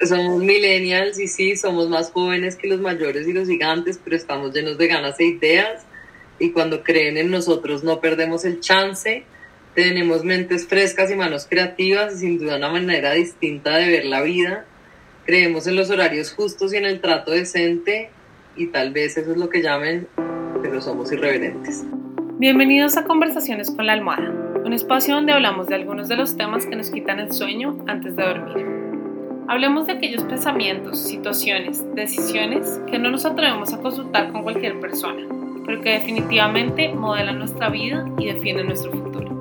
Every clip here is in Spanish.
Somos millennials y sí, somos más jóvenes que los mayores y los gigantes, pero estamos llenos de ganas e ideas y cuando creen en nosotros no perdemos el chance. Tenemos mentes frescas y manos creativas y sin duda una manera distinta de ver la vida. Creemos en los horarios justos y en el trato decente y tal vez eso es lo que llamen, pero somos irreverentes. Bienvenidos a Conversaciones con la Almohada, un espacio donde hablamos de algunos de los temas que nos quitan el sueño antes de dormir. Hablemos de aquellos pensamientos, situaciones, decisiones que no nos atrevemos a consultar con cualquier persona, pero que definitivamente modelan nuestra vida y definen nuestro futuro.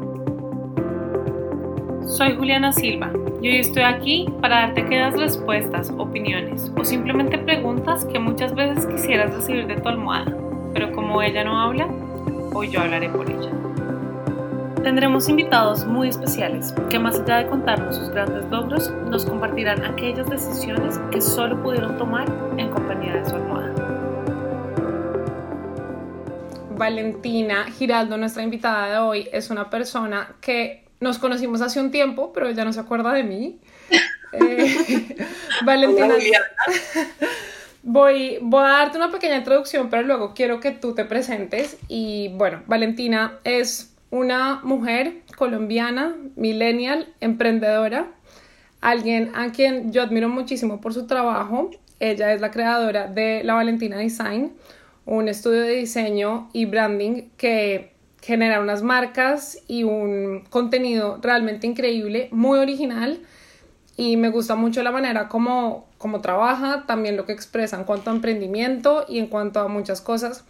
Soy Juliana Silva y hoy estoy aquí para darte aquellas respuestas, opiniones o simplemente preguntas que muchas veces quisieras recibir de tu almohada, pero como ella no habla, hoy yo hablaré por ella. Tendremos invitados muy especiales que más allá de contarnos sus grandes logros, nos compartirán aquellas decisiones que solo pudieron tomar en compañía de su almohada. Valentina Giraldo, nuestra invitada de hoy, es una persona que nos conocimos hace un tiempo, pero ella no se acuerda de mí. Eh, Valentina, voy, voy a darte una pequeña introducción, pero luego quiero que tú te presentes. Y bueno, Valentina es una mujer colombiana, millennial, emprendedora, alguien a quien yo admiro muchísimo por su trabajo. Ella es la creadora de La Valentina Design, un estudio de diseño y branding que genera unas marcas y un contenido realmente increíble, muy original y me gusta mucho la manera como, como trabaja, también lo que expresa en cuanto a emprendimiento y en cuanto a muchas cosas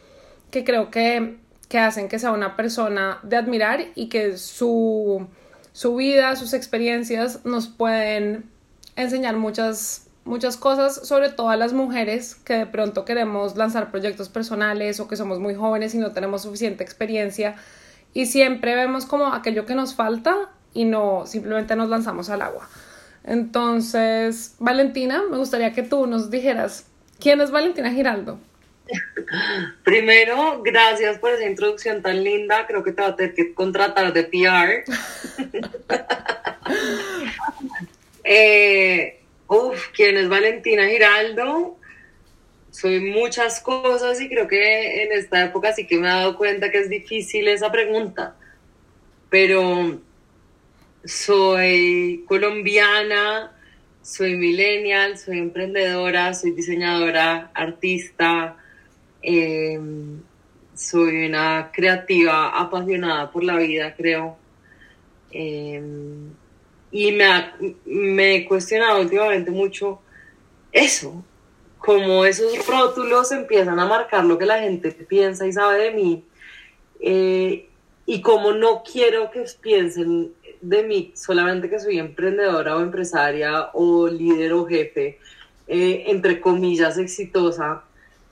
que creo que, que hacen que sea una persona de admirar y que su, su vida, sus experiencias nos pueden enseñar muchas muchas cosas, sobre todo a las mujeres que de pronto queremos lanzar proyectos personales o que somos muy jóvenes y no tenemos suficiente experiencia y siempre vemos como aquello que nos falta y no simplemente nos lanzamos al agua. Entonces, Valentina, me gustaría que tú nos dijeras, ¿quién es Valentina Giraldo? Primero, gracias por esa introducción tan linda. Creo que te va a tener que contratar de PR. eh, Uf, ¿quién es Valentina Giraldo? Soy muchas cosas y creo que en esta época sí que me he dado cuenta que es difícil esa pregunta. Pero soy colombiana, soy millennial, soy emprendedora, soy diseñadora, artista, em, soy una creativa apasionada por la vida, creo. Em, y me, he cuestionado últimamente mucho eso, como esos rótulos empiezan a marcar lo que la gente piensa y sabe de mí, eh, y como no quiero que piensen de mí solamente que soy emprendedora o empresaria o líder o jefe, eh, entre comillas, exitosa,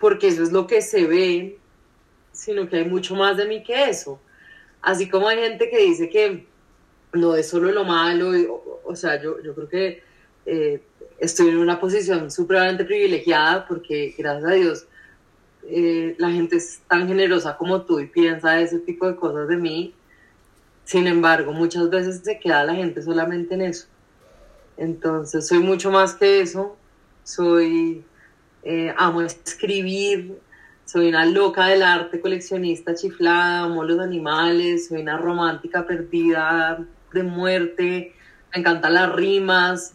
porque eso es lo que se ve, sino que hay mucho más de mí que eso. Así como hay gente que dice que no es solo lo malo, o, sea, yo, yo creo que eh, estoy en una posición supremamente privilegiada porque gracias a Dios eh, la gente es tan generosa como tú y piensa ese tipo de cosas de mí. Sin embargo, muchas veces se queda la gente solamente en eso. Entonces, soy mucho más que eso. Soy, eh, amo escribir, soy una loca del arte, coleccionista chiflada, amo los animales, soy una romántica perdida de muerte, me encantan las rimas,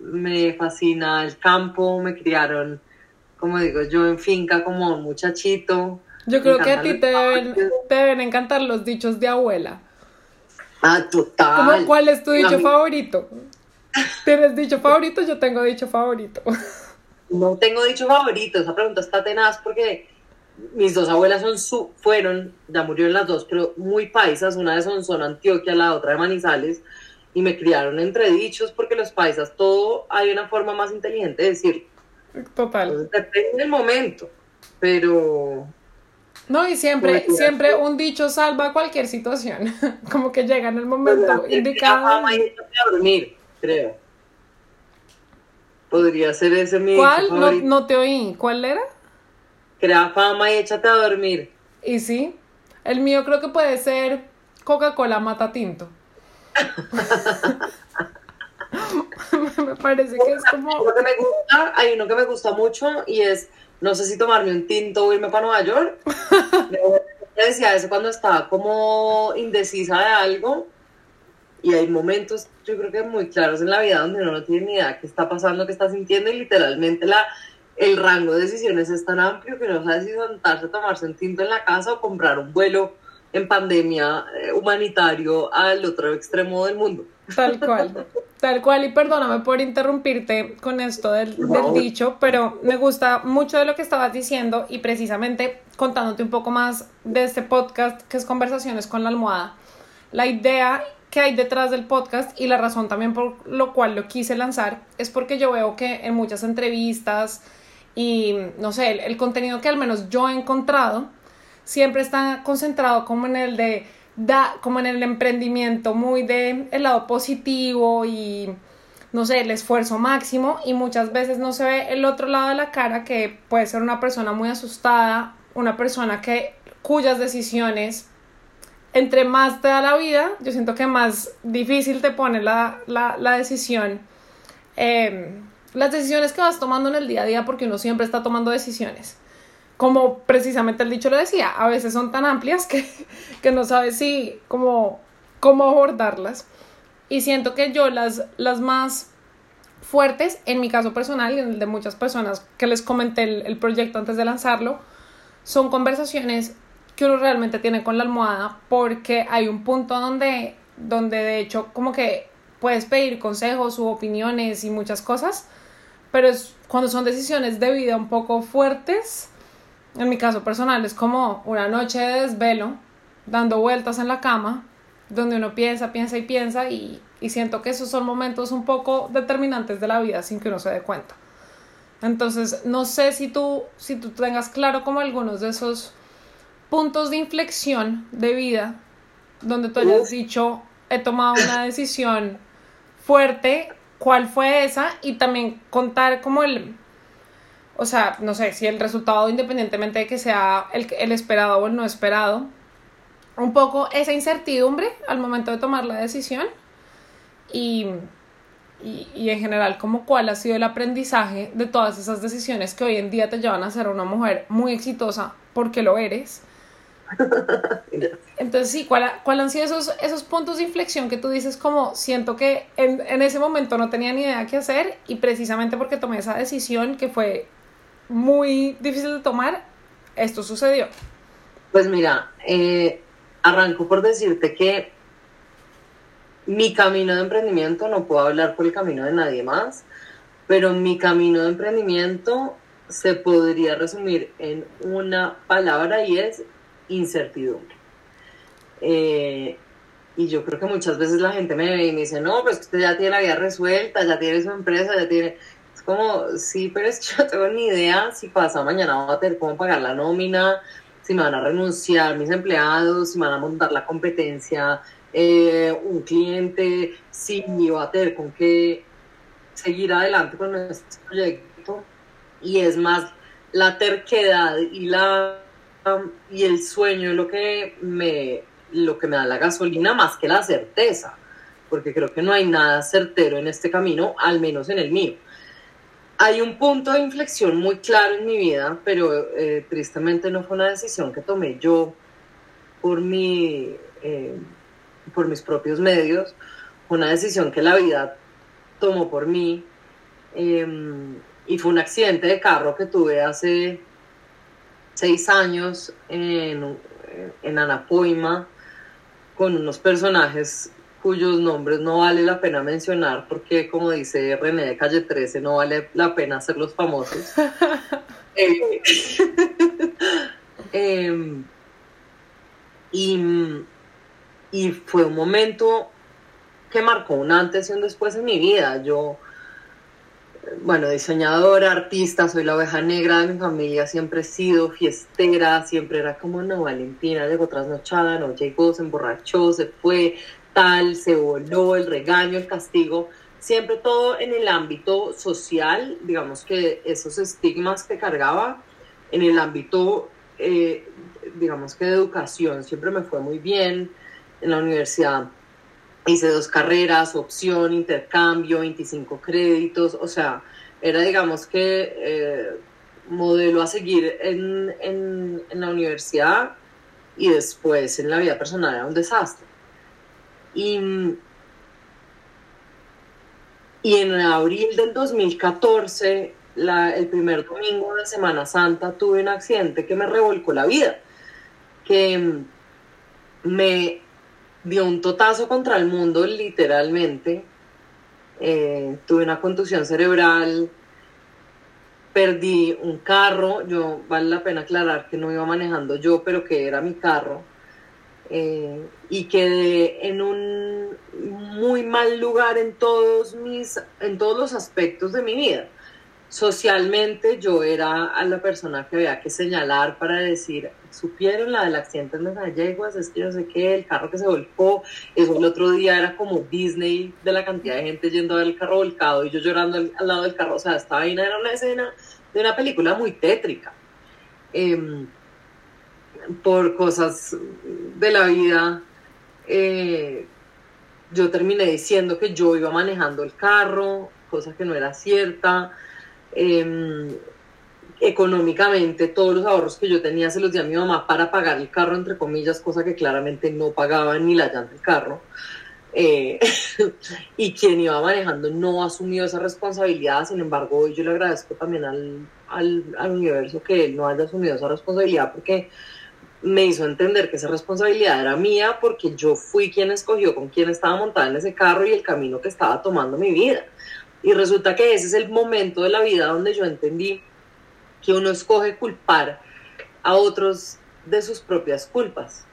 me fascina el campo, me criaron, como digo yo, en finca como un muchachito. Yo creo que a ti te deben, te deben, encantar los dichos de abuela. Ah, total. ¿Cuál es tu dicho favorito? ¿Tienes dicho favorito? Yo tengo dicho favorito. No tengo dicho favorito, esa pregunta está tenaz porque mis dos abuelas son su, fueron, ya murieron las dos, pero muy paisas, una de son Antioquia, la otra de Manizales, y me criaron entre dichos porque los paisas, todo hay una forma más inteligente de decir. Total. depende del momento, pero... No, y siempre, siempre un dicho salva cualquier situación, como que llega en el momento indicado. a dormir, creo. Podría ser ese mi ¿Cuál? No, no te oí. ¿Cuál era? crea fama y échate a dormir. Y sí, el mío creo que puede ser Coca-Cola mata tinto. me parece que es como... Lo que me gusta, hay uno que me gusta mucho y es, no sé si tomarme un tinto o irme para Nueva York. Yo decía eso cuando estaba como indecisa de algo y hay momentos, yo creo que muy claros en la vida donde uno no tiene ni idea qué está pasando, qué está sintiendo y literalmente la, el rango de decisiones es tan amplio que no sabes si sentarse a tomarse un tinto en la casa o comprar un vuelo en pandemia eh, humanitario al otro extremo del mundo. Tal cual, tal cual. Y perdóname por interrumpirte con esto del, del, dicho, pero me gusta mucho de lo que estabas diciendo y precisamente contándote un poco más de este podcast que es Conversaciones con la almohada. La idea que hay detrás del podcast y la razón también por lo cual lo quise lanzar es porque yo veo que en muchas entrevistas y no sé, el, contenido que al menos yo he encontrado siempre está concentrado como en el de da como en el emprendimiento muy de el lado positivo y no sé, el esfuerzo máximo y muchas veces no se ve el otro lado de la cara que puede ser una persona muy asustada, una persona que cuyas decisiones entre más te da la vida, yo siento que más difícil te pone la, la, la decisión. Eh, las decisiones que vas tomando en el día a día porque uno siempre está tomando decisiones como precisamente el dicho lo decía, a veces son tan amplias que, que no sabes si cómo, cómo abordarlas. Y siento que yo las, las más fuertes, en mi caso personal y en el de muchas personas que les comenté el proyecto antes de lanzarlo, son conversaciones que uno realmente tiene con la almohada porque hay un punto donde, donde de hecho como que puedes pedir consejos u opiniones y muchas cosas, pero es cuando son decisiones de vida un poco fuertes, en mi caso personal es como una noche de desvelo, dando vueltas en la cama, donde uno piensa, piensa y piensa y, y siento que esos son momentos un poco determinantes de la vida sin que uno se dé cuenta. Entonces, no sé si tú, si tú tengas claro como algunos de esos puntos de inflexión de vida donde tú hayas dicho, he tomado una decisión fuerte, cuál fue esa y también contar como el, o sea, no sé, si el resultado, independientemente de que sea el, el esperado o el no esperado, un poco esa incertidumbre al momento de tomar la decisión y, y, y, en general como cuál ha sido el aprendizaje de todas esas decisiones que hoy en día te llevan a ser una mujer muy exitosa porque lo eres. Entonces sí, ¿cuál, cuál han sido esos, esos puntos de inflexión que tú dices como siento que en, en ese momento no tenía ni idea qué hacer y precisamente porque tomé esa decisión que fue muy difícil de tomar, esto sucedió? Pues mira, eh, arranco por decirte que mi camino de emprendimiento, no puedo hablar por el camino de nadie más, pero mi camino de emprendimiento se podría resumir en una palabra y es incertidumbre. Eh, y yo creo que muchas veces la gente me ve y me dice, no, pues usted ya tiene la vida resuelta, ya tiene su empresa, ya tiene como, sí, pero es que yo no tengo ni idea si pasa mañana voy a tener cómo pagar la nómina, si me van a renunciar mis empleados, si me van a montar la competencia, eh, un cliente, si va a tener con qué seguir adelante con este proyecto. Y es más la terquedad y, la, y el sueño lo que, me, lo que me da la gasolina más que la certeza, porque creo que no hay nada certero en este camino, al menos en el mío. Hay un punto de inflexión muy claro en mi vida, pero eh, tristemente no fue una decisión que tomé yo por, mi, eh, por mis propios medios, fue una decisión que la vida tomó por mí em, y fue un accidente de carro que tuve hace seis años en, en Anapoima con unos personajes cuyos nombres no vale la pena mencionar porque, como dice René de Calle 13, no vale la pena hacerlos famosos. eh, eh, y, y fue un momento que marcó un antes y un después en mi vida. Yo, bueno, diseñadora, artista, soy la oveja negra de mi familia, siempre he sido fiestera, siempre era como, no, Valentina llegó trasnochada, no llegó, se emborrachó, se fue, se voló, el regaño, el castigo, siempre todo en el ámbito social, digamos que esos estigmas que cargaba, en el ámbito, eh, digamos que de educación, siempre me fue muy bien, en la universidad hice dos carreras, opción, intercambio, 25 créditos, o sea, era digamos que eh, modelo a seguir en, en, la universidad y después en la vida personal era un desastre. Y, y en abril del 2014, la, el primer domingo de Semana Santa, tuve un accidente que me revolcó la vida, que me dio un totazo contra el mundo, literalmente. Eh, tuve una contusión cerebral, perdí un carro, yo vale la pena aclarar que no iba manejando yo, pero que era mi carro, eh, y quedé en un muy mal lugar en todos, mis, en todos los aspectos de mi vida socialmente yo era a la persona que había que señalar para decir, supieron la del accidente en las Galleguas, es que yo sé que el carro que se volcó, eso el otro día era como Disney de la cantidad de gente yendo a ver el carro volcado y yo llorando al, lado del carro, o sea, esta vaina era una escena de una película muy tétrica. Em, por cosas de la vida, eh, yo terminé diciendo que yo iba manejando el carro, cosa que no era cierta Em, económicamente todos los ahorros que yo tenía se los di a mi mamá para pagar el carro, entre comillas, cosa que claramente no pagaba ni la llanta del carro. Eh, y quien iba manejando no asumió esa responsabilidad, sin embargo, hoy yo le agradezco también al, al, al universo que él no haya asumido esa responsabilidad porque me hizo entender que esa responsabilidad era mía porque yo fui quien escogió con quién estaba montada en ese carro y el camino que estaba tomando mi vida. Y resulta que ese es el momento de la vida donde yo entendí que uno escoge culpar a otros de sus propias culpas.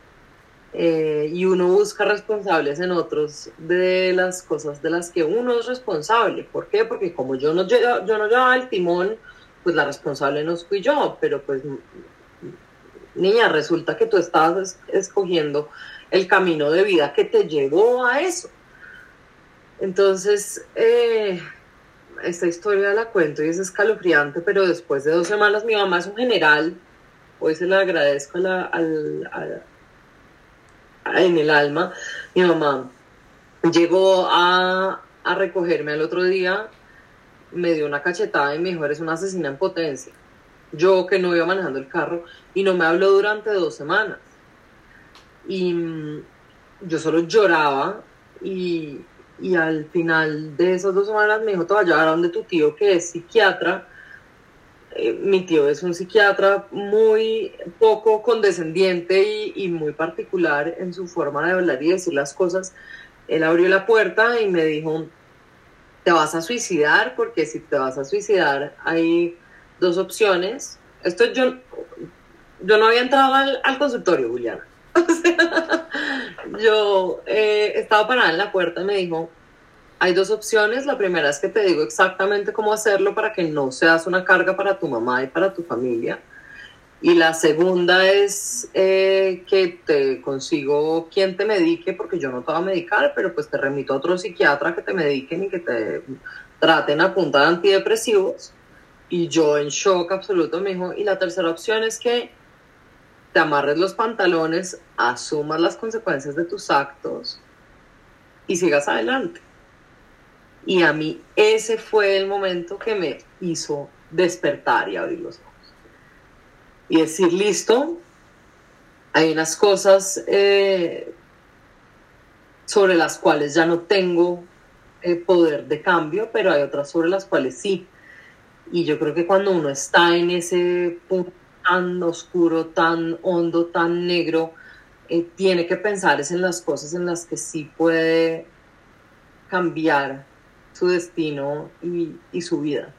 Eh, y uno busca responsables en otros de las cosas de las que uno es responsable. ¿Por qué? Porque como yo no, yo, yo no llevaba el timón, pues la responsable no fui yo, pero pues niña, resulta que tú estabas escogiendo el camino de vida que te llevó a eso. Entonces, eh, esta historia la cuento y es escalofriante, pero después de dos semanas mi mamá es un general, hoy se la agradezco al, en el alma, mi mamá llegó a, a recogerme el otro día, me dio una cachetada y me dijo, eres una asesina en potencia. Yo que no iba manejando el carro y no me habló durante dos semanas. Y mm, yo solo lloraba y, y al final de esas dos semanas me dijo, te voy a llevar tu tío que es psiquiatra. Eh, mi tío es un psiquiatra muy poco condescendiente y, muy particular en su forma de hablar y decir las cosas. Él abrió la puerta y me dijo, te vas a suicidar porque si te vas a suicidar hay dos opciones. Esto yo, yo no había entrado al, al consultorio, Juliana. O sea, yo eh, estaba parada en la puerta y me dijo, hay dos opciones. La primera es que te digo exactamente cómo hacerlo para que no seas una carga para tu mamá y para tu familia. Y la segunda es eh, que te consigo quien te medique, porque yo no te voy a medicar, pero pues te remito a otro psiquiatra que te mediquen y que te traten a punta de antidepresivos. Y yo en shock absoluto me dijo, y la tercera opción es que te amarres los pantalones, asumas las consecuencias de tus actos y sigas adelante. Y a mí ese fue el momento que me hizo despertar y abrir los ojos. Y decir, listo, hay unas cosas eh, sobre las cuales ya no tengo eh, poder de cambio, pero hay otras sobre las cuales sí. Y yo creo que cuando uno está en ese punto tan oscuro, tan hondo, tan negro, eh, tiene que pensar es en las cosas en las que sí puede cambiar su destino y, su vida.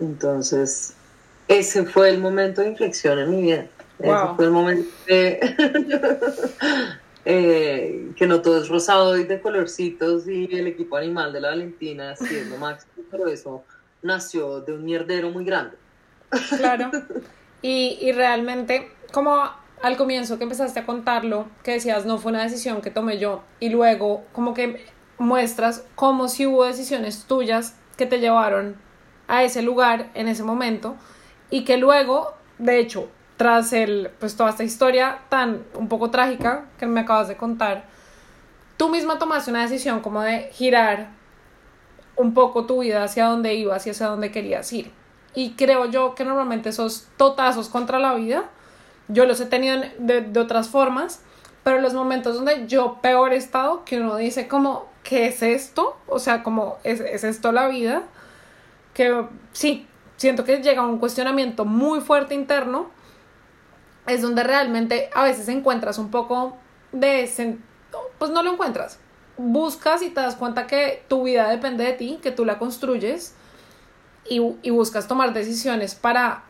Entonces, ese fue el momento de inflexión en mi vida. Ese fue el momento eh, que no todo es rosado y de colorcitos y el equipo animal de la Valentina siendo máximo, pero eso nació de un mierdero muy grande. Claro. Y, y realmente, como al comienzo que empezaste a contarlo, que decías no fue una decisión que tomé yo, y luego como que muestras como si hubo decisiones tuyas que te llevaron a ese lugar en ese momento y que luego, de hecho, tras el, pues toda esta historia tan un poco trágica que me acabas de contar, tú misma tomaste una decisión como de girar un poco tu vida hacia donde ibas y hacia donde querías ir. Y creo yo que normalmente esos totazos contra la vida, yo los he tenido de, de otras formas, pero los momentos donde yo peor he estado, que uno dice como, ¿qué es esto? O sea, como, ¿es, es esto la vida? Que sí, siento que llega un cuestionamiento muy fuerte interno, es donde realmente a veces encuentras un poco de... Pues no lo encuentras. Buscas y te das cuenta que tu vida depende de ti, que tú la construyes y, y buscas tomar decisiones para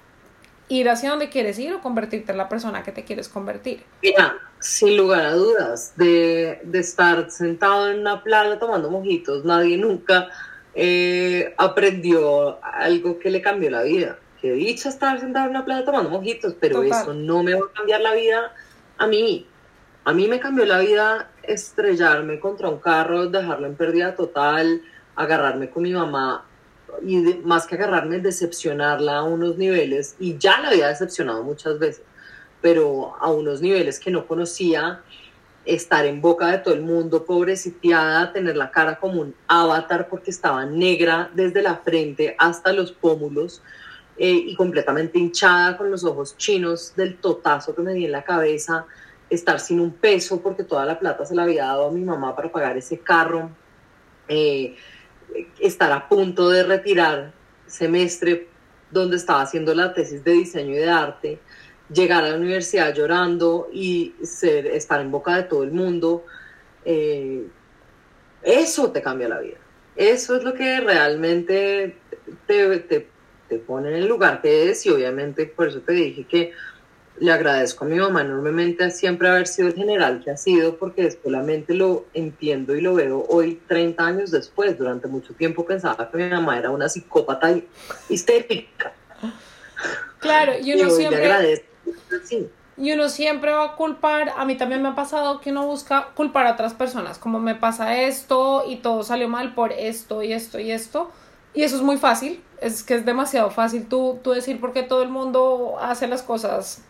ir hacia donde quieres ir o convertirte en la persona que te quieres convertir. Mira, sin lugar a dudas, de, de estar sentado en una playa tomando mojitos, nadie nunca eh, aprendió algo que le cambió la vida. Que dicho estar sentado en una playa tomando mojitos, pero Total. eso no me va a cambiar la vida a mí. A mí me cambió la vida estrellarme contra un carro, dejarlo en pérdida total, agarrarme con mi mamá y más que agarrarme, decepcionarla a unos niveles, y ya la había decepcionado muchas veces, pero a unos niveles que no conocía, estar en boca de todo el mundo, pobre sitiada, tener la cara como un avatar porque estaba negra desde la frente hasta los pómulos eh, y completamente hinchada con los ojos chinos del totazo que me di en la cabeza, estar sin un peso porque toda la plata se la había dado a mi mamá para pagar ese carro. Eh, estar a punto de retirar semestre donde estaba haciendo la tesis de diseño y de arte, llegar a la universidad llorando y estar en boca de todo el mundo, eh, eso te cambia la vida. Eso es lo que realmente te, te, te pone en el lugar que es y obviamente por eso te dije que le agradezco a mi mamá enormemente a siempre haber sido el general que ha sido, porque después la mente lo entiendo y lo veo hoy, 30 años después. Durante mucho tiempo pensaba que mi mamá era una psicópata y- histérica. Claro, y uno le siempre... agradezco. Sí. Y uno siempre va a culpar, a mí también me ha pasado que uno busca culpar a otras personas, como me pasa esto y todo salió mal por esto y esto y esto. Y eso es muy fácil, es que es demasiado fácil tú, tú decir por qué todo el mundo hace las cosas,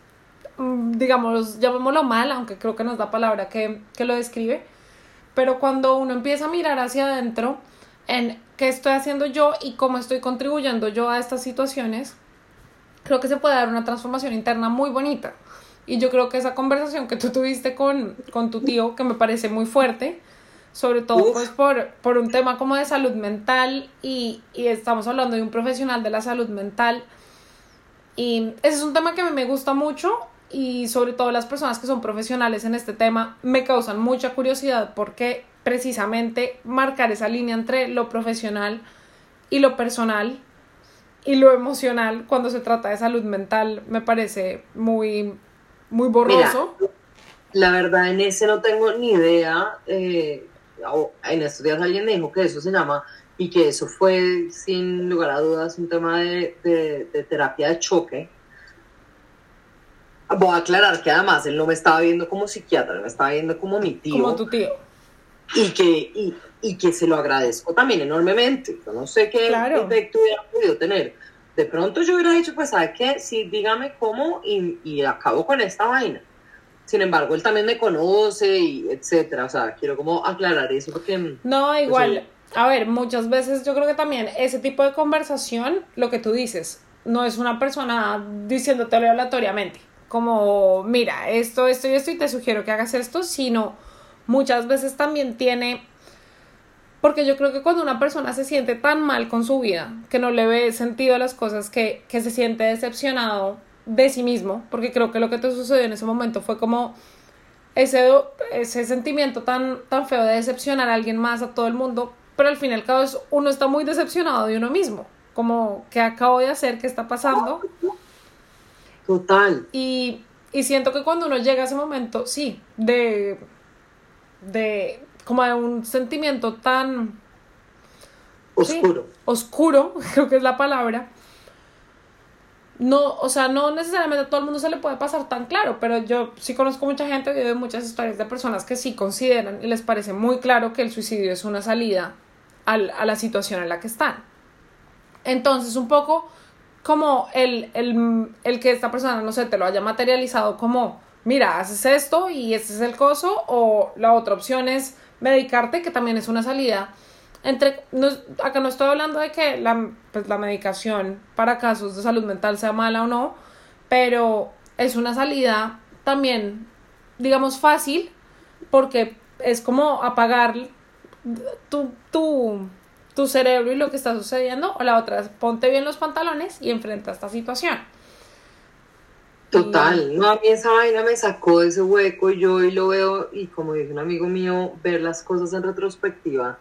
digamos, llamémoslo mal, aunque creo que no es la palabra que, que lo describe. Pero cuando uno empieza a mirar hacia adentro en qué estoy haciendo yo y cómo estoy contribuyendo yo a estas situaciones, creo que se puede dar una transformación interna muy bonita. Y yo creo que esa conversación que tú tuviste con, con tu tío, que me parece muy fuerte, sobre todo pues por, por un tema como de salud mental y, y estamos hablando de un profesional de la salud mental. Y ese es un tema que a mí me gusta mucho y sobre todo las personas que son profesionales en este tema me causan mucha curiosidad porque precisamente marcar esa línea entre lo profesional y lo personal y lo emocional cuando se trata de salud mental me parece muy muy borroso. Mira, la verdad en ese no tengo ni idea. eh, en estos días alguien me dijo que eso se llama y que eso fue sin lugar a dudas un tema de, de- de terapia de choque. Voy a aclarar que además él no me estaba viendo como psiquiatra, me estaba viendo como mi tío como tu tío. y que, y, y que se lo agradezco también enormemente. Yo no sé qué Claro. efecto hubiera podido tener. De pronto yo hubiera dicho, pues, ¿sabe qué? Sí, dígame cómo y, y acabo con esta vaina. Sin embargo, él también me conoce y etcétera. O sea, quiero como aclarar eso porque... No, igual, Eso- a ver, muchas veces yo creo que también ese tipo de conversación, lo que tú dices, no es una persona diciéndotelo aleatoriamente, como, mira, esto, esto y esto, y te sugiero que hagas esto, sino muchas veces también tiene, porque yo creo que cuando una persona se siente tan mal con su vida, que no le ve sentido a las cosas, que, que se siente decepcionado de sí mismo, porque creo que lo que te sucedió en ese momento fue como ese, ese sentimiento tan, tan feo de decepcionar a alguien más, a todo el mundo, pero al fin y al cabo uno está muy decepcionado de uno mismo, como que acabo de hacer, qué está pasando, Total. y, y siento que cuando uno llega a ese momento, sí, de, de como de un sentimiento tan sí, Oscuro. oscuro, creo que es la palabra. No, o sea, no necesariamente a todo el mundo se le puede pasar tan claro, pero yo sí conozco mucha gente, he oído muchas historias de personas que sí consideran y les parece muy claro que el suicidio es una salida al- a la situación en la que están. Entonces, un poco como el, el, el que esta persona, no sé, te lo haya materializado como, mira, haces esto y este es el coso, o la otra opción es, medicarte, que también es una salida. Entre, acá no estoy hablando de que la, pues, la medicación para casos de salud mental sea mala o no, pero es una salida también, digamos, fácil, porque es como apagar tu, tu, tu cerebro y lo que está sucediendo, o la otra es ponte bien los pantalones y enfrenta esta situación. Total, no, a mí esa vaina me sacó de ese hueco y yo hoy lo veo y como dice un amigo mío, ver las cosas en retrospectiva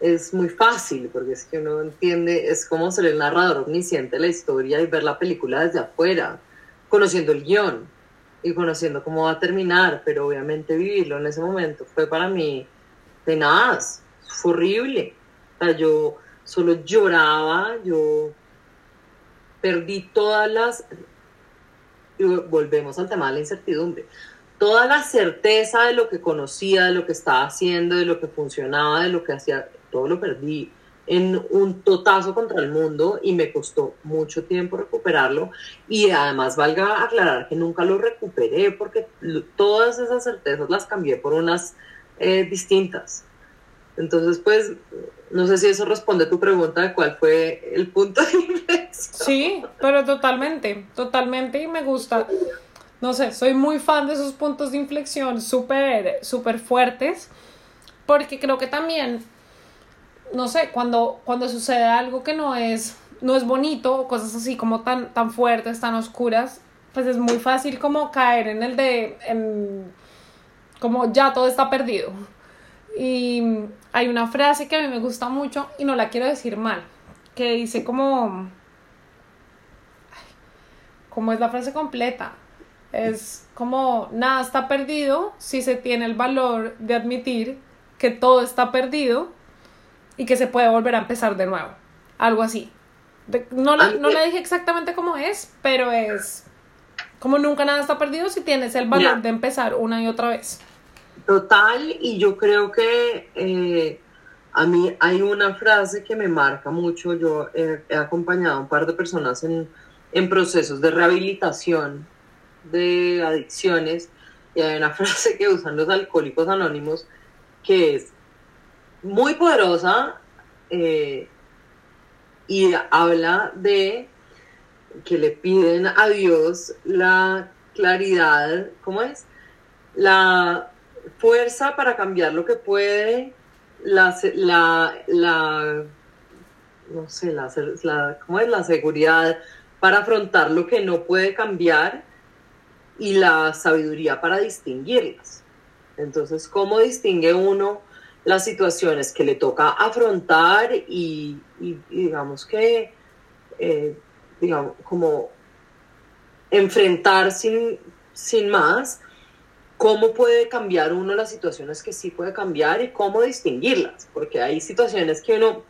es muy fácil porque es que uno entiende, es como ser el narrador omnisciente de la historia y ver la película desde afuera, conociendo el guion y conociendo cómo va a terminar, pero obviamente vivirlo en ese momento fue para mí tenaz, fue horrible. Sea, yo solo lloraba, yo perdí todas las y volvemos al tema de la incertidumbre. Toda la certeza de lo que conocía, de lo que estaba haciendo, de lo que funcionaba, de lo que hacía, todo lo perdí en un totazo contra el mundo y me costó mucho tiempo recuperarlo y además valga aclarar que nunca lo recuperé porque todas esas certezas las cambié por unas eh, distintas. Entonces, pues, no sé si eso responde a tu pregunta de cuál fue el punto de inflexión. Sí, pero totalmente, totalmente y me gusta. No sé, soy muy fan de esos puntos de inflexión súper, súper fuertes, porque creo que también, no sé, cuando, cuando sucede algo que no es, no es bonito, cosas así como tan, tan fuertes, tan oscuras, pues es muy fácil como caer en el de, en, como ya todo está perdido. Y hay una frase que a mí me gusta mucho y no la quiero decir mal, que dice como... ¿Cómo es la frase completa? Es como nada está perdido si se tiene el valor de admitir que todo está perdido y que se puede volver a empezar de nuevo. Algo así. no, no le dije exactamente cómo es, pero es como nunca nada está perdido si tienes el valor de empezar una y otra vez. Total, y yo creo que eh, a mí hay una frase que me marca mucho. Yo he, acompañado a un par de personas en, en, procesos de rehabilitación de adicciones y hay una frase que usan los alcohólicos anónimos que es muy poderosa eh, y habla de que le piden a Dios la claridad, ¿cómo es? La fuerza para cambiar lo que puede, la, la, no sé, la, la, ¿cómo es? La seguridad para afrontar lo que no puede cambiar y la sabiduría para distinguirlas. Entonces, ¿cómo distingue uno las situaciones que le toca afrontar y, digamos que, eh, digamos, como enfrentar sin, sin más cómo puede cambiar uno las situaciones que sí puede cambiar y cómo distinguirlas, porque hay situaciones que uno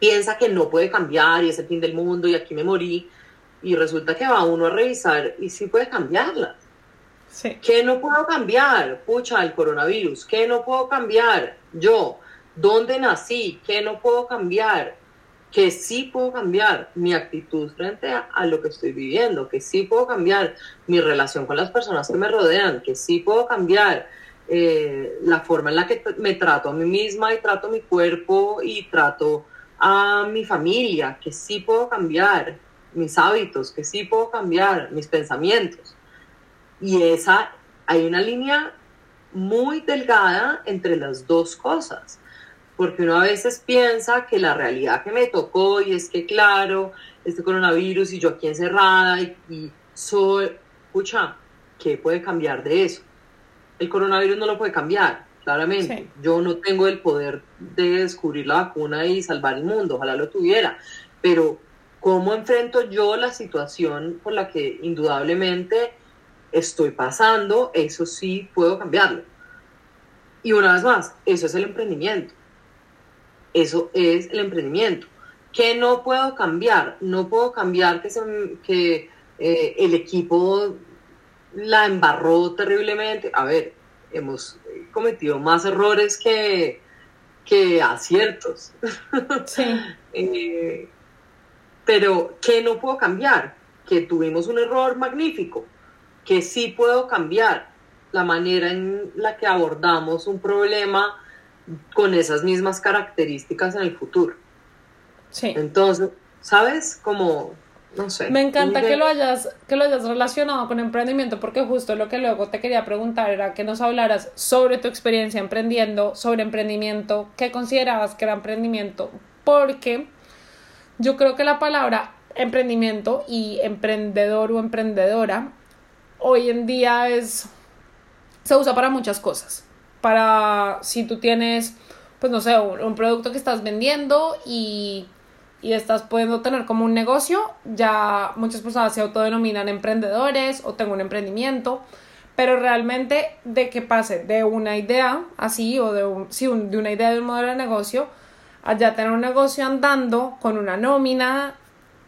piensa que no puede cambiar y es el fin del mundo y aquí me morí y resulta que va uno a revisar y sí puede cambiarlas. Sí. ¿Qué no puedo cambiar? Pucha, el coronavirus. ¿Qué no puedo cambiar? Yo. ¿Dónde nací? ¿Qué no puedo cambiar? Que sí puedo cambiar mi actitud frente a, lo que estoy viviendo, que sí puedo cambiar mi relación con las personas que me rodean, que sí puedo cambiar eh, la forma en la que me trato a mí misma y trato mi cuerpo y trato a mi familia, que sí puedo cambiar mis hábitos, que sí puedo cambiar mis pensamientos. Y esa, hay una línea muy delgada entre las dos cosas porque uno a veces piensa que la realidad que me tocó y es que claro, este coronavirus y yo aquí encerrada y, soy, escucha, ¿qué puede cambiar de eso? El coronavirus no lo puede cambiar, claramente. Yo no tengo el poder de descubrir la vacuna y salvar el mundo, ojalá lo tuviera, pero ¿cómo enfrento yo la situación por la que indudablemente estoy pasando? Eso sí puedo cambiarlo. Y una vez más, eso es el emprendimiento eso es el emprendimiento. ¿Qué no puedo cambiar? No puedo cambiar que, que eh, el equipo la embarró terriblemente. A ver, hemos cometido más errores que, que aciertos. Sí. Eh, pero, ¿qué no puedo cambiar? Que tuvimos un error magnífico. Que sí puedo cambiar la manera en la que abordamos un problema con esas mismas características en el futuro. Sí. Entonces, ¿sabes? Como, no sé. Me encanta que lo, hayas, que lo hayas relacionado con emprendimiento porque justo lo que luego te quería preguntar era que nos hablaras sobre tu experiencia emprendiendo, sobre emprendimiento, qué considerabas que era emprendimiento, porque yo creo que la palabra emprendimiento y emprendedor o emprendedora hoy en día es se usa para muchas cosas. Para si tú tienes, pues no sé, un, producto que estás vendiendo y, y estás pudiendo tener como un negocio, ya muchas personas se autodenominan emprendedores o tengo un emprendimiento, pero realmente de que pase de una idea así o de, un, sí, de una idea de un modelo de negocio a ya tener un negocio andando con una nómina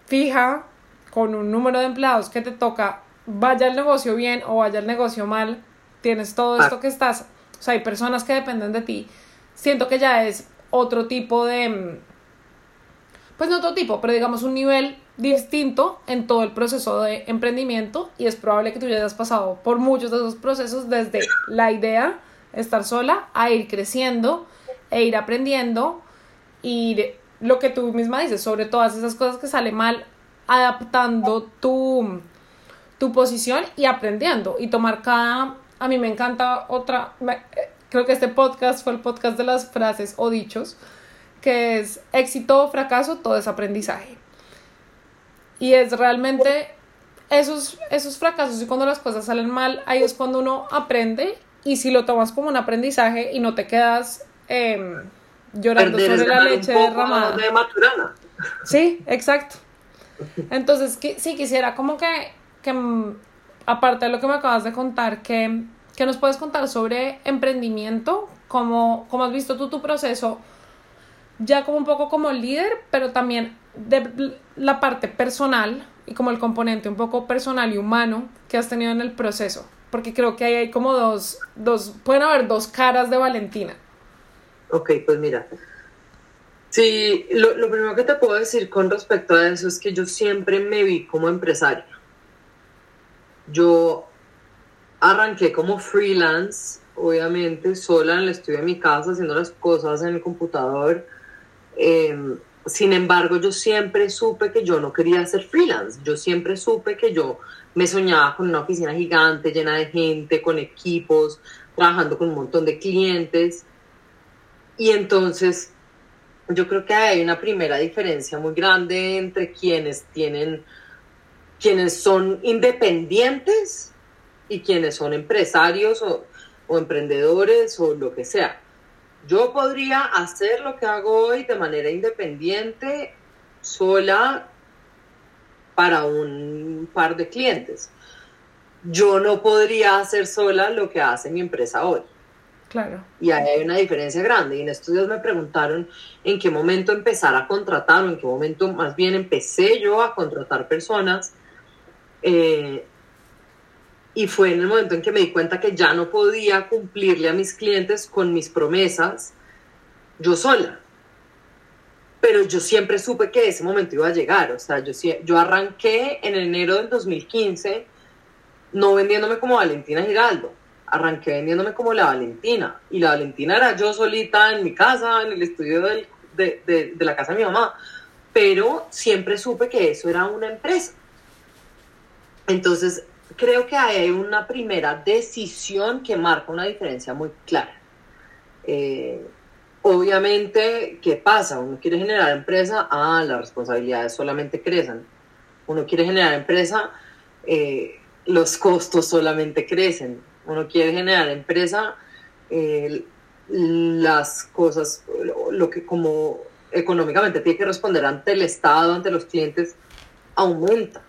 fija, con un número de empleados que te toca, vaya el negocio bien o vaya el negocio mal, tienes todo esto ah. que estás, o sea, hay personas que dependen de ti, siento que ya es otro tipo de, mm, pues no otro tipo, pero digamos un nivel distinto en todo el proceso de emprendimiento y es probable que tú ya hayas pasado por muchos de esos procesos desde la idea, estar sola, a ir creciendo e ir aprendiendo y lo que tú misma dices sobre todas esas cosas que sale mal, adaptando tu, tu posición y aprendiendo y tomar cada a mí me encanta otra, eh, creo que este podcast fue el podcast de las frases o dichos, que es éxito o fracaso, todo es aprendizaje. Y es realmente esos, esos fracasos y cuando las cosas salen mal, ahí es cuando uno aprende y si lo tomas como un aprendizaje y no te quedas em, llorando sobre la leche derramada. De maturana. Sí, exacto. Entonces, sí, quisiera como que, que aparte de lo que me acabas de contar, ¿qué, nos puedes contar sobre emprendimiento? ¿Cómo, ¿Cómo, has visto tú tu proceso? Ya como un poco como líder, pero también de la parte personal y como el componente un poco personal y humano que has tenido en el proceso. Porque creo que ahí hay como dos, dos pueden haber dos caras de Valentina. Ok, pues mira, Sí, lo, lo, primero que te puedo decir con respecto a eso es que yo siempre me vi como empresaria. Yo arranqué como freelance, obviamente, sola en el estudio de mi casa, haciendo las cosas en el computador. Em, sin embargo, yo siempre supe que yo no quería ser freelance. Yo siempre supe que yo me soñaba con una oficina gigante, llena de gente, con equipos, trabajando con un montón de clientes. Y entonces, yo creo que hay una primera diferencia muy grande entre quienes tienen quienes son independientes y quienes son empresarios o, emprendedores o lo que sea. Yo podría hacer lo que hago hoy de manera independiente, sola, para un par de clientes. Yo no podría hacer sola lo que hace mi empresa hoy. Claro. Y ahí hay una diferencia grande. Y en estos días me preguntaron en qué momento empezar a contratar o en qué momento más bien empecé yo a contratar personas eh, y fue en el momento en que me di cuenta que ya no podía cumplirle a mis clientes con mis promesas yo sola. Pero yo siempre supe que ese momento iba a llegar. O sea, yo, yo arranqué en enero del 2015 no vendiéndome como Valentina Giraldo. Arranqué vendiéndome como la Valentina. Y la Valentina era yo solita en mi casa, en el estudio de, de la casa de mi mamá. Pero siempre supe que eso era una empresa entonces, creo que hay una primera decisión que marca una diferencia muy clara. Eh, obviamente, ¿qué pasa? Uno quiere generar empresa, ah, las responsabilidades solamente crecen. Uno quiere generar empresa, eh, los costos solamente crecen. Uno quiere generar empresa, eh, las cosas, lo que como económicamente tiene que responder ante el Estado, ante los clientes, aumenta.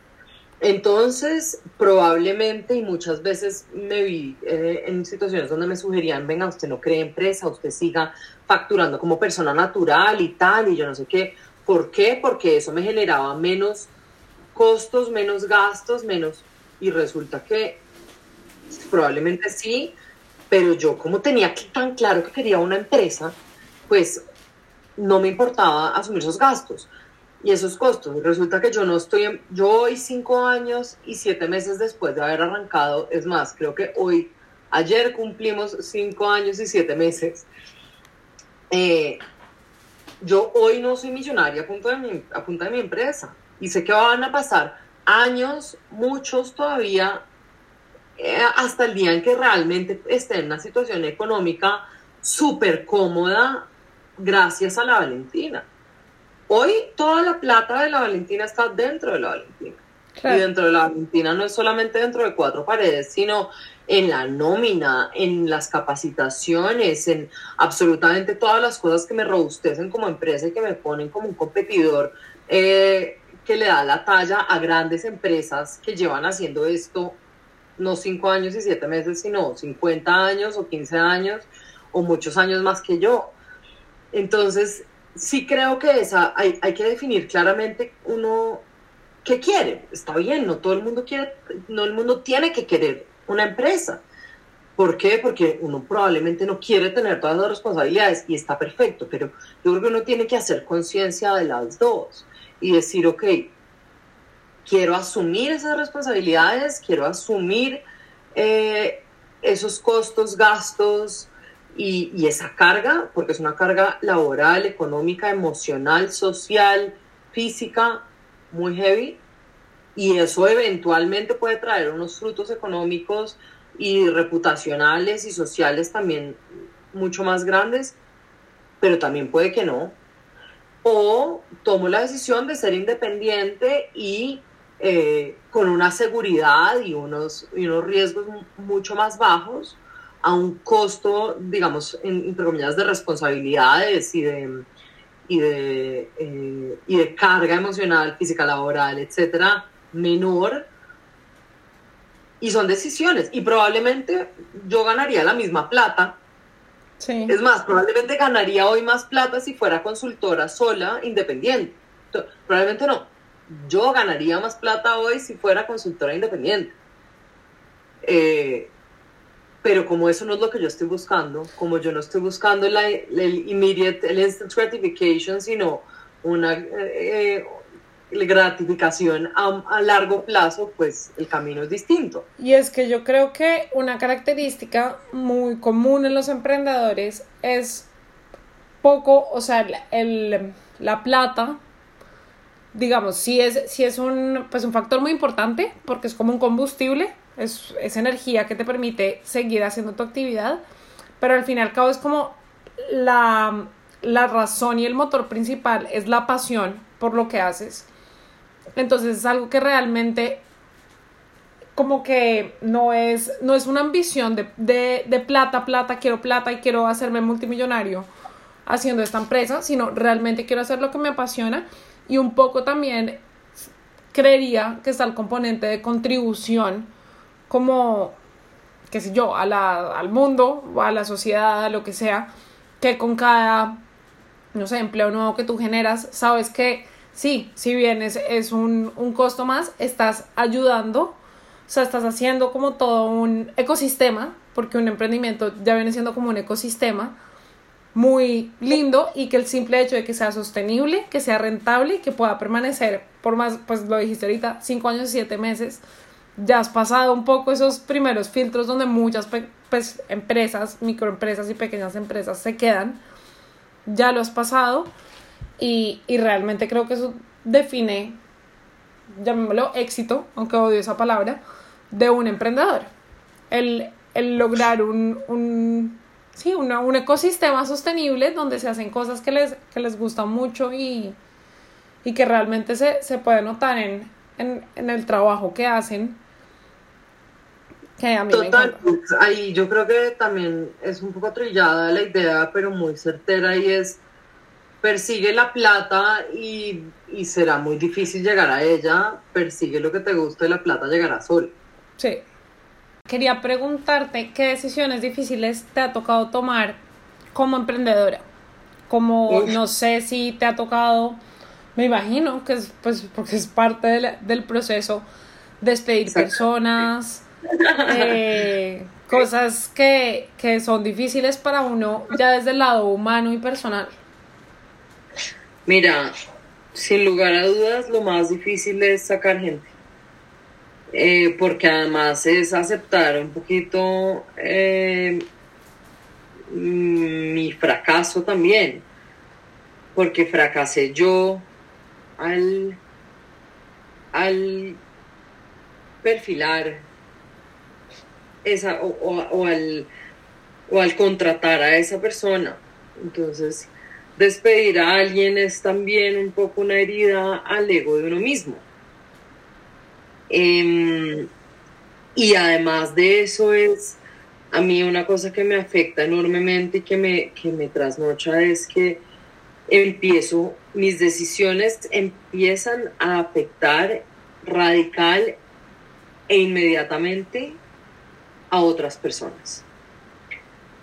Entonces, probablemente y muchas veces me vi eh, en situaciones donde me sugerían, venga, usted no cree empresa, usted siga facturando como persona natural y tal, y yo no sé qué. ¿Por qué? Porque eso me generaba menos costos, menos gastos, menos... Y resulta que probablemente sí, pero yo como tenía tan claro que quería una empresa, pues no me importaba asumir esos gastos y esos costos. Resulta que yo no estoy, yo hoy cinco años y siete meses después de haber arrancado, es más, creo que hoy, ayer cumplimos cinco años y siete meses. eh, yo hoy no soy millonaria a de mi, de mi empresa y sé que van a pasar años, muchos todavía, eh, hasta el día en que realmente esté en una situación económica súper cómoda gracias a la Valentina. Hoy toda la plata de la Valentina está dentro de la Valentina. Y dentro de la Valentina no es solamente dentro de cuatro paredes, sino en la nómina, en las capacitaciones, en absolutamente todas las cosas que me robustecen como empresa y que me ponen como un competidor eh, que le da la talla a grandes empresas que llevan haciendo esto no cinco años y siete meses, sino 50 años o 15 años o muchos años más que yo. Entonces, sí creo que esa, hay, hay que definir claramente uno qué quiere. Está bien, no todo el mundo quiere, no el mundo tiene que querer una empresa. ¿Por qué? Porque uno probablemente no quiere tener todas las responsabilidades y está perfecto, pero yo creo que uno tiene que hacer conciencia de las dos y decir, ok, quiero asumir esas responsabilidades, quiero asumir eh, esos costos, gastos y, esa carga, porque es una carga laboral, económica, emocional, social, física, muy heavy y eso eventualmente puede traer unos frutos económicos y reputacionales y sociales también mucho más grandes, pero también puede que no. O tomo la decisión de ser independiente y eh, con una seguridad y unos, y unos riesgos mucho más bajos a un costo, digamos, entre comillas, de responsabilidades y de, y de, eh, y de carga emocional, física, laboral, etcétera, menor. Y son decisiones. Y probablemente yo ganaría la misma plata. Es más, probablemente ganaría hoy más plata si fuera consultora sola, independiente. Probablemente no. Yo ganaría más plata hoy si fuera consultora independiente. Eh, pero como eso no es lo que yo estoy buscando, como yo no estoy buscando la, el immediate, el instant gratification, sino una eh, gratificación a, a, largo plazo, pues el camino es distinto. Y es que yo creo que una característica muy común en los emprendedores es poco, o sea, el, la plata, digamos, sí es, sí es un, pues un factor muy importante porque es como un combustible es, energía que te permite seguir haciendo tu actividad, pero al fin y al cabo es como la, la razón y el motor principal es la pasión por lo que haces. Entonces es algo que realmente como que no es, no es una ambición de, de, de, plata, plata, quiero plata y quiero hacerme multimillonario haciendo esta empresa, sino realmente quiero hacer lo que me apasiona y un poco también creería que está el componente de contribución como, qué sé yo, a la, al mundo a la sociedad, a lo que sea, que con cada, no sé, empleo nuevo que tú generas, sabes que sí, si bien es, es un, un costo más, estás ayudando, o sea, estás haciendo como todo un ecosistema, porque un emprendimiento ya viene siendo como un ecosistema muy lindo y que el simple hecho de que sea sostenible, que sea rentable y que pueda permanecer por más, pues lo dijiste ahorita, cinco años y siete meses, ya has pasado un poco esos primeros filtros donde muchas pues, empresas, microempresas y pequeñas empresas se quedan, ya lo has pasado y, y realmente creo que eso define, llamémoslo éxito, aunque odio esa palabra, de un emprendedor. El, el lograr un, un, sí, una, un ecosistema sostenible donde se hacen cosas que les, que les gustan mucho y, y que realmente se, se puede notar en, en, en el trabajo que hacen Total, pues, ahí yo creo que también es un poco trillada la idea, pero muy certera y es persigue la plata y, y, será muy difícil llegar a ella, persigue lo que te gusta y la plata llegará sola. Sí. Quería preguntarte qué decisiones difíciles te ha tocado tomar como emprendedora. Como no sé si te ha tocado, me imagino que es pues porque es parte del, del proceso, despedir personas eh, cosas que, que son difíciles para uno ya desde el lado humano y personal. Mira, sin lugar a dudas, lo más difícil es sacar gente. Eh, porque además es aceptar un poquito eh, mm, mi fracaso también, porque fracasé yo al, al perfilar esa o, al, o al contratar a esa persona. Entonces, despedir a alguien es también un poco una herida al ego de uno mismo. Em, y además de eso es, a mí una cosa que me afecta enormemente y que me, que me trasnocha es que empiezo, mis decisiones empiezan a afectar radical e inmediatamente a otras personas.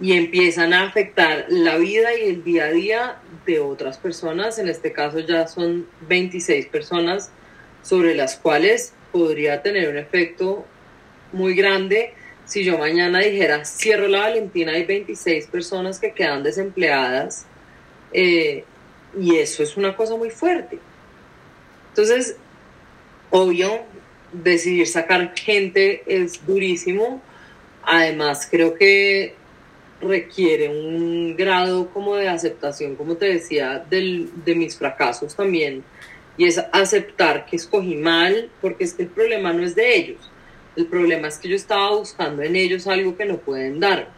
Y empiezan a afectar la vida y el día a día de otras personas. En este caso ya son 26 personas sobre las cuales podría tener un efecto muy grande si yo mañana dijera, cierro la Valentina, hay 26 personas que quedan desempleadas. Eh, y eso es una cosa muy fuerte. Entonces, obvio, decidir sacar gente es durísimo. Además, creo que requiere un grado como de aceptación, como te decía, del, de mis fracasos también. Y es aceptar que escogí mal, porque es que el problema no es de ellos. El problema es que yo estaba buscando en ellos algo que no pueden dar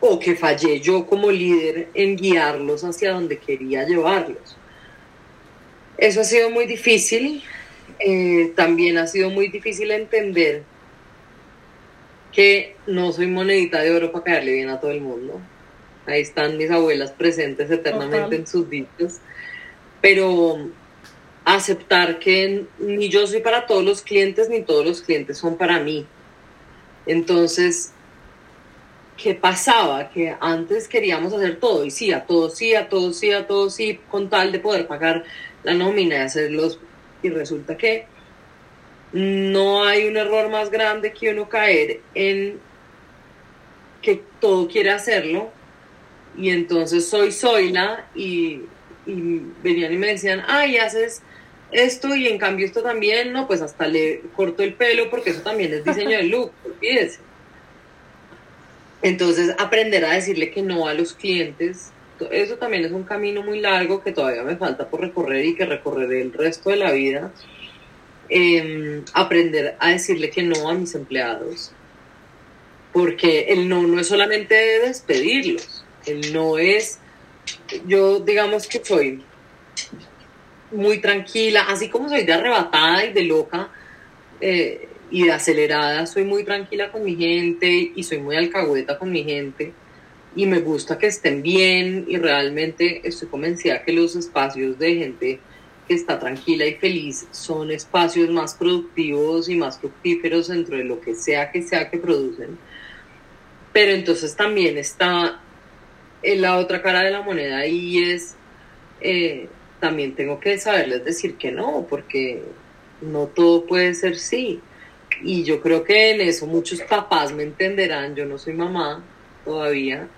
o que fallé yo como líder en guiarlos hacia donde quería llevarlos. Eso ha sido muy difícil. Eh, también ha sido muy difícil entender que no soy monedita de oro para caerle bien a todo el mundo. Ahí están mis abuelas presentes eternamente en sus dichos. Pero aceptar que ni yo soy para todos los clientes, ni todos los clientes son para mí. Entonces, ¿qué pasaba? Que antes queríamos hacer todo, y sí, a todos sí, a todos sí, a todos sí, con tal de poder pagar la nómina y hacerlos, y resulta que no hay un error más grande que uno caer en que todo quiere hacerlo, y entonces soy Zoila, y, y venían y me decían, ay, haces esto y en cambio esto también, no, pues hasta le corto el pelo porque eso también es diseño de look, olvídese. Entonces, aprender a decirle que no a los clientes, eso también es un camino muy largo que todavía me falta por recorrer y que recorreré el resto de la vida. Em, aprender a decirle que no a mis empleados, porque el no no es solamente despedirlos, el no es, yo digamos que soy muy tranquila, así como soy de arrebatada y de loca, eh, y de acelerada, soy muy tranquila con mi gente y soy muy alcahueta con mi gente y me gusta que estén bien y realmente estoy convencida que los espacios de gente que está tranquila y feliz son espacios más productivos y más fructíferos dentro de lo que sea que sea que producen. Pero entonces también está en la otra cara de la moneda y es, eh, también tengo que saberles decir que no, porque no todo puede ser sí. Y yo creo que en eso muchos papás me entenderán, yo no soy mamá todavía,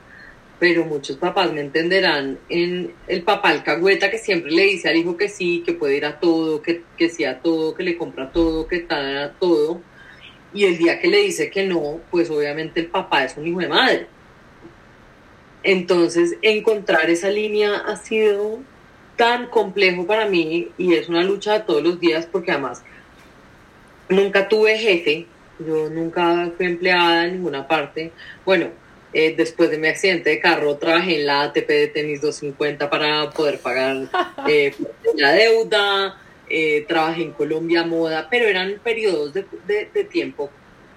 pero muchos papás me entenderán en el papá alcahueta que siempre le dice al hijo que sí, que puede ir a todo, que, que sí a todo, que le compra todo, que tal a todo. Y el día que le dice que no, pues obviamente el papá es un hijo de madre. Entonces, encontrar esa línea ha sido tan complejo para mí y es una lucha de todos los días porque además nunca tuve jefe, yo nunca fui empleada en ninguna parte. Bueno, eh, después de mi accidente de carro trabajé en la ATP de tenis 250 para poder pagar eh, la deuda, eh, trabajé en Colombia Moda, pero eran periodos de, de, tiempo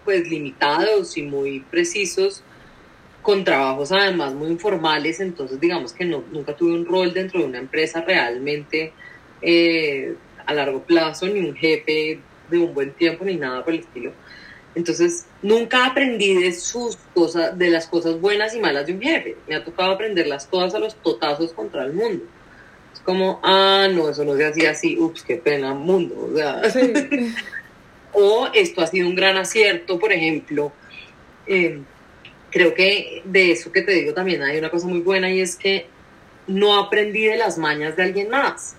pues limitados y muy precisos, con trabajos además muy informales, entonces digamos que no, nunca tuve un rol dentro de una empresa realmente a largo plazo, ni un jefe de un buen tiempo ni nada por el estilo. Entonces, nunca aprendí de sus cosas, de las cosas buenas y malas de un jefe. Me ha tocado aprenderlas todas a los totazos contra el mundo. Es como, ah, no, eso no se hacía así, ups, qué pena, mundo. O, esto ha sido un gran acierto, por ejemplo. Eh, creo que de eso que te digo también hay una cosa muy buena y es que no aprendí de las mañas de alguien más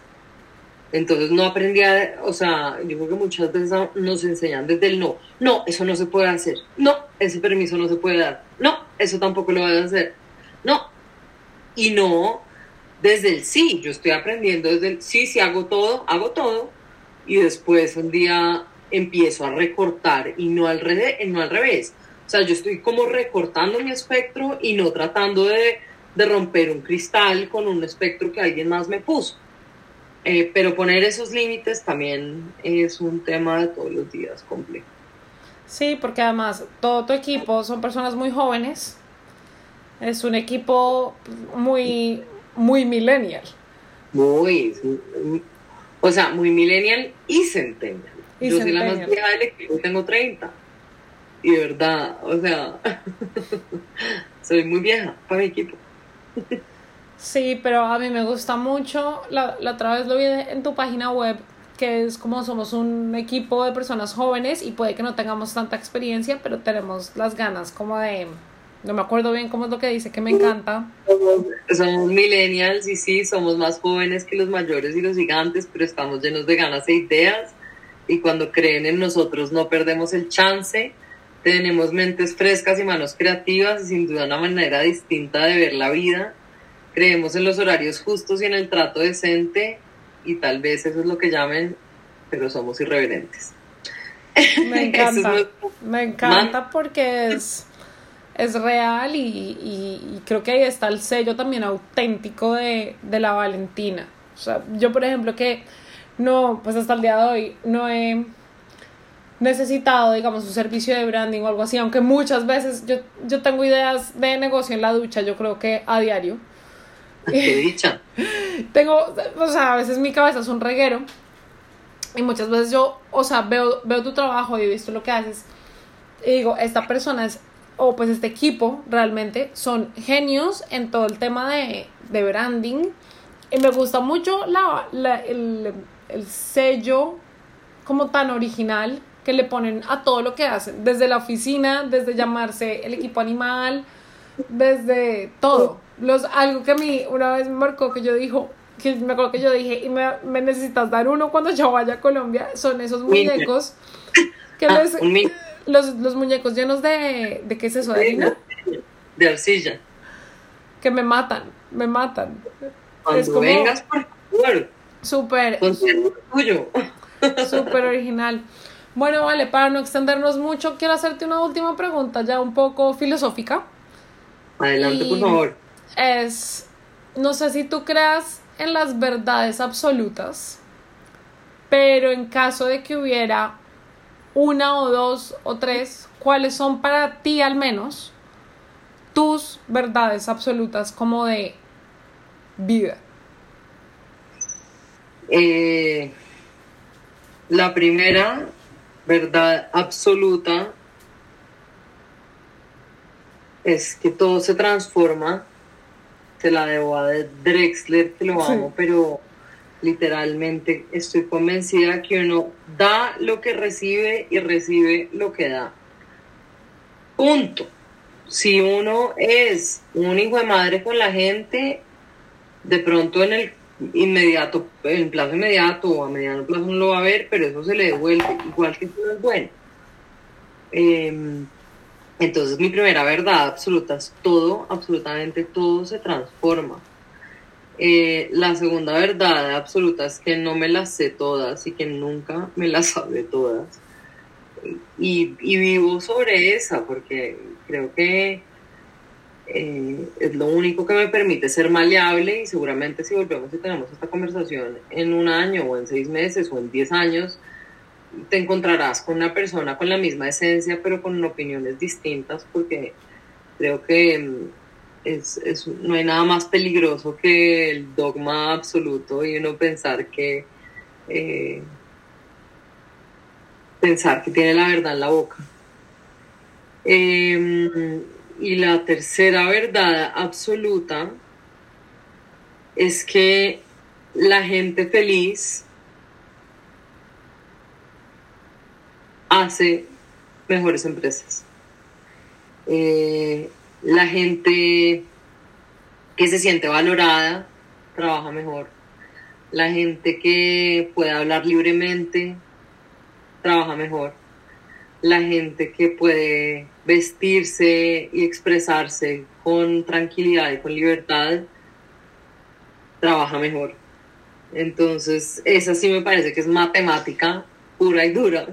Entonces no aprendí a, o sea, yo creo que muchas veces nos enseñan desde el no. No, eso no se puede hacer. No, ese permiso no se puede dar. No, eso tampoco lo vas a hacer. No. Y no desde el sí. Yo estoy aprendiendo desde el sí, si hago todo, hago todo. Y después un día empiezo a recortar y no al, no al revés. O sea, yo estoy como recortando mi espectro y no tratando de, de romper un cristal con un espectro que alguien más me puso. Eh, pero poner esos límites también es un tema de todos los días complejo. Sí, porque además todo tu equipo son personas muy jóvenes. Es un equipo muy, muy millennial. Muy, o sea, muy millennial y centennial. Yo soy la más vieja del equipo, tengo 30. Y de verdad, o sea, soy muy vieja para mi equipo. Sí, pero a mí me gusta mucho, la, la otra vez lo vi en tu página web, que es como somos un equipo de personas jóvenes y puede que no tengamos tanta experiencia, pero tenemos las ganas como de, no me acuerdo bien cómo es lo que dice, que me encanta. Somos, millennials y sí, somos más jóvenes que los mayores y los gigantes, pero estamos llenos de ganas e ideas y cuando creen en nosotros no perdemos el chance. Tenemos mentes frescas y manos creativas y sin duda una manera distinta de ver la vida creemos en los horarios justos y en el trato decente y tal vez eso es lo que llamen, pero somos irreverentes. Me encanta, me encanta porque es, es real y, creo que ahí está el sello también auténtico de, de la Valentina. O sea, yo por ejemplo que no, pues hasta el día de hoy no he necesitado, digamos, un servicio de branding o algo así, aunque muchas veces yo, yo tengo ideas de negocio en la ducha, yo creo que a diario. Qué dicha. Tengo, o sea, a veces mi cabeza es un reguero y muchas veces yo, o sea, veo, veo tu trabajo y he visto lo que haces y digo, esta persona es, o pues este equipo realmente son genios en todo el tema de, de branding y me gusta mucho la, la, el, el sello como tan original que le ponen a todo lo que hacen, desde la oficina, desde llamarse el equipo animal, desde todo los, algo que a mí una vez me marcó que yo dijo, que me acuerdo que yo dije, y me, me necesitas dar uno cuando yo vaya a Colombia, son esos muñecos que ah, los, los muñecos llenos de, ¿de qué es eso? ¿De De arcilla. Que me matan, me matan. Cuando es como, vengas, por favor. Súper. tuyo. Súper original. Bueno, vale, para no extendernos mucho, quiero hacerte una última pregunta ya un poco filosófica. Adelante, por favor es, no sé si tú creas en las verdades absolutas, pero en caso de que hubiera una o dos o tres, ¿cuáles son para ti al menos tus verdades absolutas como de vida? Eh, la primera verdad absoluta es que todo se transforma se la debo a Drexler, que lo amo, pero literalmente estoy convencida que uno da lo que recibe y recibe lo que da. Punto. Si uno es un hijo de madre con la gente, de pronto en el inmediato, en plazo inmediato o a mediano plazo no lo va a ver, pero eso se le devuelve, igual que si no es bueno. Em, entonces mi primera verdad absoluta es todo, absolutamente todo se transforma. Eh, la segunda verdad absoluta es que no me las sé todas y que nunca me las sabe todas. Y, vivo sobre esa porque creo que eh, es lo único que me permite ser maleable y seguramente si volvemos y tenemos esta conversación en un año o en seis meses o en diez años, te encontrarás con una persona con la misma esencia, pero con opiniones distintas, porque creo que mm, es, no hay nada más peligroso que el dogma absoluto y uno pensar que eh, pensar que tiene la verdad en la boca. Em, y la tercera verdad absoluta es que la gente feliz hace mejores empresas. Eh, la gente que se siente valorada trabaja mejor. La gente que puede hablar libremente trabaja mejor. La gente que puede vestirse y expresarse con tranquilidad y con libertad trabaja mejor. Entonces, esa sí me parece que es matemática pura y dura.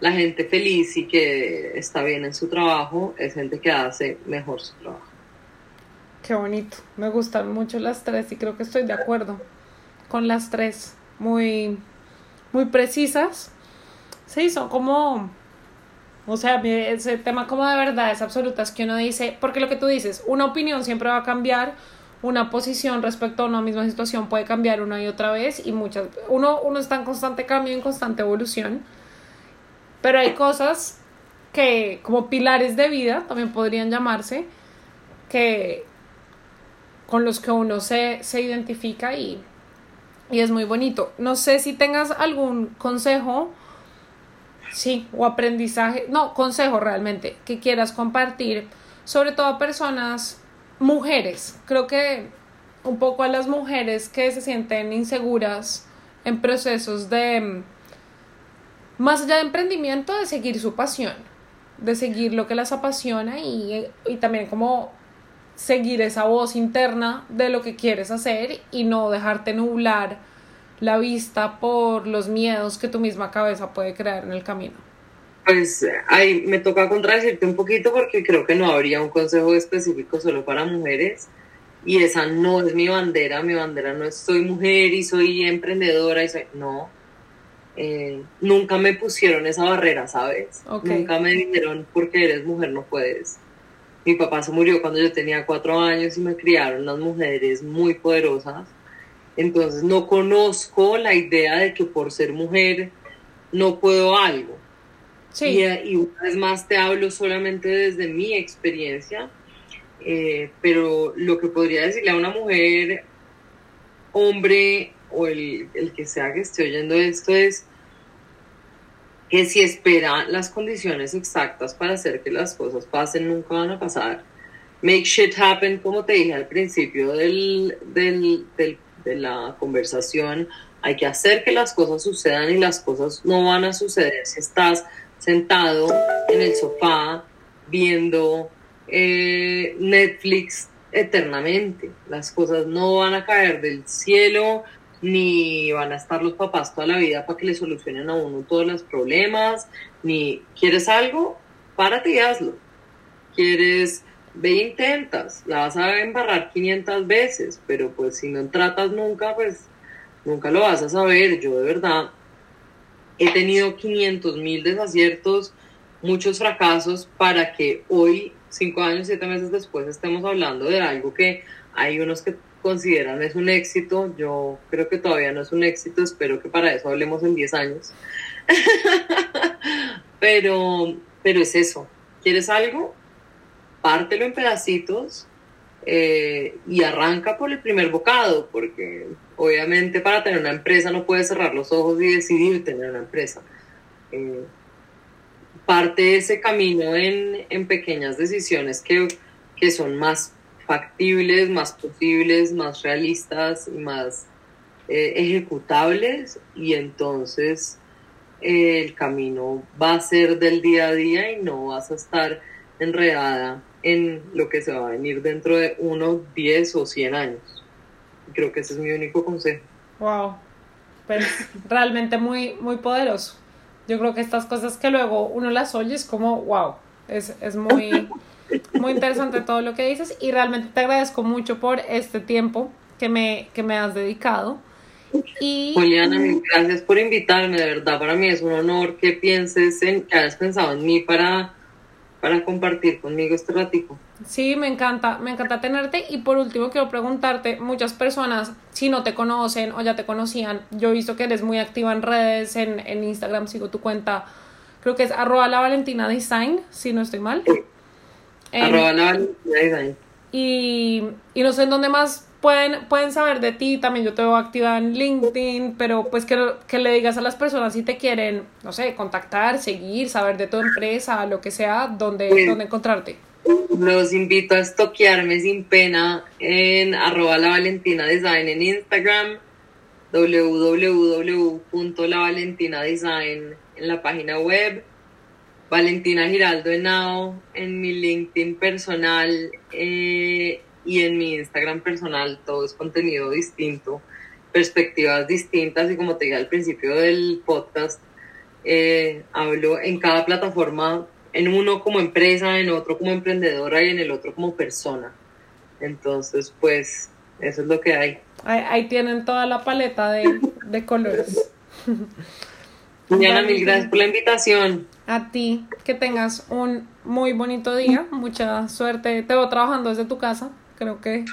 La gente feliz y que está bien en su trabajo es gente que hace mejor su trabajo. Qué bonito. Me gustan mucho las tres y creo que estoy de acuerdo con las tres. Muy, muy precisas. Sí, son como o sea, ese tema como de verdades absolutas que uno dice, porque lo que tú dices, una opinión siempre va a cambiar, una posición respecto a una misma situación puede cambiar una y otra vez y muchas, uno, uno está en constante cambio, en constante evolución, pero hay cosas que como pilares de vida también podrían llamarse, que con los que uno se, se identifica y, y es muy bonito. No sé si tengas algún consejo Sí, o aprendizaje, no, consejo realmente, que quieras compartir, sobre todo a personas, mujeres. Creo que un poco a las mujeres que se sienten inseguras en procesos de, más allá de emprendimiento, de seguir su pasión, de seguir lo que las apasiona y, y también como seguir esa voz interna de lo que quieres hacer y no dejarte nublar la vista por los miedos que tu misma cabeza puede crear en el camino? Pues ahí me toca contradecirte un poquito porque creo que no habría un consejo específico solo para mujeres y esa no es mi bandera, mi bandera no es soy mujer y soy emprendedora y soy, no, eh, nunca me pusieron esa barrera, ¿sabes? Nunca me dijeron porque eres mujer no puedes. Mi papá se murió cuando yo tenía cuatro años y me criaron las mujeres muy poderosas entonces no conozco la idea de que por ser mujer no puedo algo. Sí. Y, una vez más te hablo solamente desde mi experiencia, eh, pero lo que podría decirle a una mujer, hombre o el, el que sea que esté oyendo esto es que si espera las condiciones exactas para hacer que las cosas pasen, nunca van a pasar. Make shit happen, como te dije al principio del, del de la conversación, hay que hacer que las cosas sucedan y las cosas no van a suceder si estás sentado en el sofá viendo eh, Netflix eternamente. Las cosas no van a caer del cielo, ni van a estar los papás toda la vida para que le solucionen a uno todos los problemas, ni quieres algo, párate y hazlo. Quieres ve intentas, la vas a embarrar 500 veces, pero pues si no tratas nunca, pues nunca lo vas a saber. Yo de verdad he tenido 500 mil desaciertos, muchos fracasos para que hoy, cinco años, siete meses después, estemos hablando de algo que hay unos que consideran es un éxito. Yo creo que todavía no es un éxito, espero que para eso hablemos en 10 años. pero, pero es eso. ¿Quieres algo? pártelo en pedacitos eh, y arranca por el primer bocado, porque obviamente para tener una empresa no puedes cerrar los ojos y decidir tener una empresa. Eh, parte ese camino en, en pequeñas decisiones que, que, son más factibles, más posibles, más realistas y más eh, ejecutables y entonces el camino va a ser del día a día y no vas a estar enredada en lo que se va a venir dentro de uno, 10 o 100 años. Creo que ese es mi único consejo. Wow, pues realmente muy, muy poderoso. Yo creo que estas cosas que luego uno las oye es como, wow, es, es muy, muy interesante todo lo que dices y realmente te agradezco mucho por este tiempo que me, que me has dedicado. Y... Juliana, gracias por invitarme, de verdad, para mí es un honor que pienses en, que hayas pensado en mí para para compartir conmigo este ratico. Sí, me encanta, me encanta tenerte. Y por último, quiero preguntarte, muchas personas, si no te conocen o ya te conocían, yo he visto que eres muy activa en redes, en, en Instagram, sigo tu cuenta, creo que es arroba la Valentina Design, si no estoy mal. Arroba la Valentina Design. Y, y no sé en dónde más pueden, pueden saber de ti, también yo te veo activa en LinkedIn, pero pues que, que le digas a las personas si te quieren, no sé, contactar, seguir, saber de tu empresa, lo que sea, dónde, dónde encontrarte. Los invito a estoquearme sin pena en arroba la Valentina Design en Instagram www.lavalentina.design en la página web, Valentina Giraldo Henao en mi LinkedIn personal eh, y en mi Instagram personal, todo es contenido distinto, perspectivas distintas y como te dije al principio del podcast, eh, hablo en cada plataforma, en uno como empresa, en otro como emprendedora y en el otro como persona. Entonces, pues, eso es lo que hay. Ahí, tienen toda la paleta de, de colores. Diana, mil gracias por la invitación. A ti, que tengas un muy bonito día, mucha suerte. Te voy trabajando desde tu casa, creo que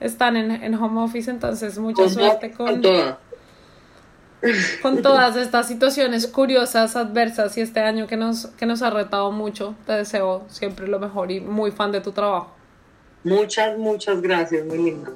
están en, en home office, entonces mucha suerte con, con, todas estas situaciones curiosas, adversas y este año que nos, que nos ha retado mucho. Te deseo siempre lo mejor y muy fan de tu trabajo. Muchas, muchas gracias, muy linda.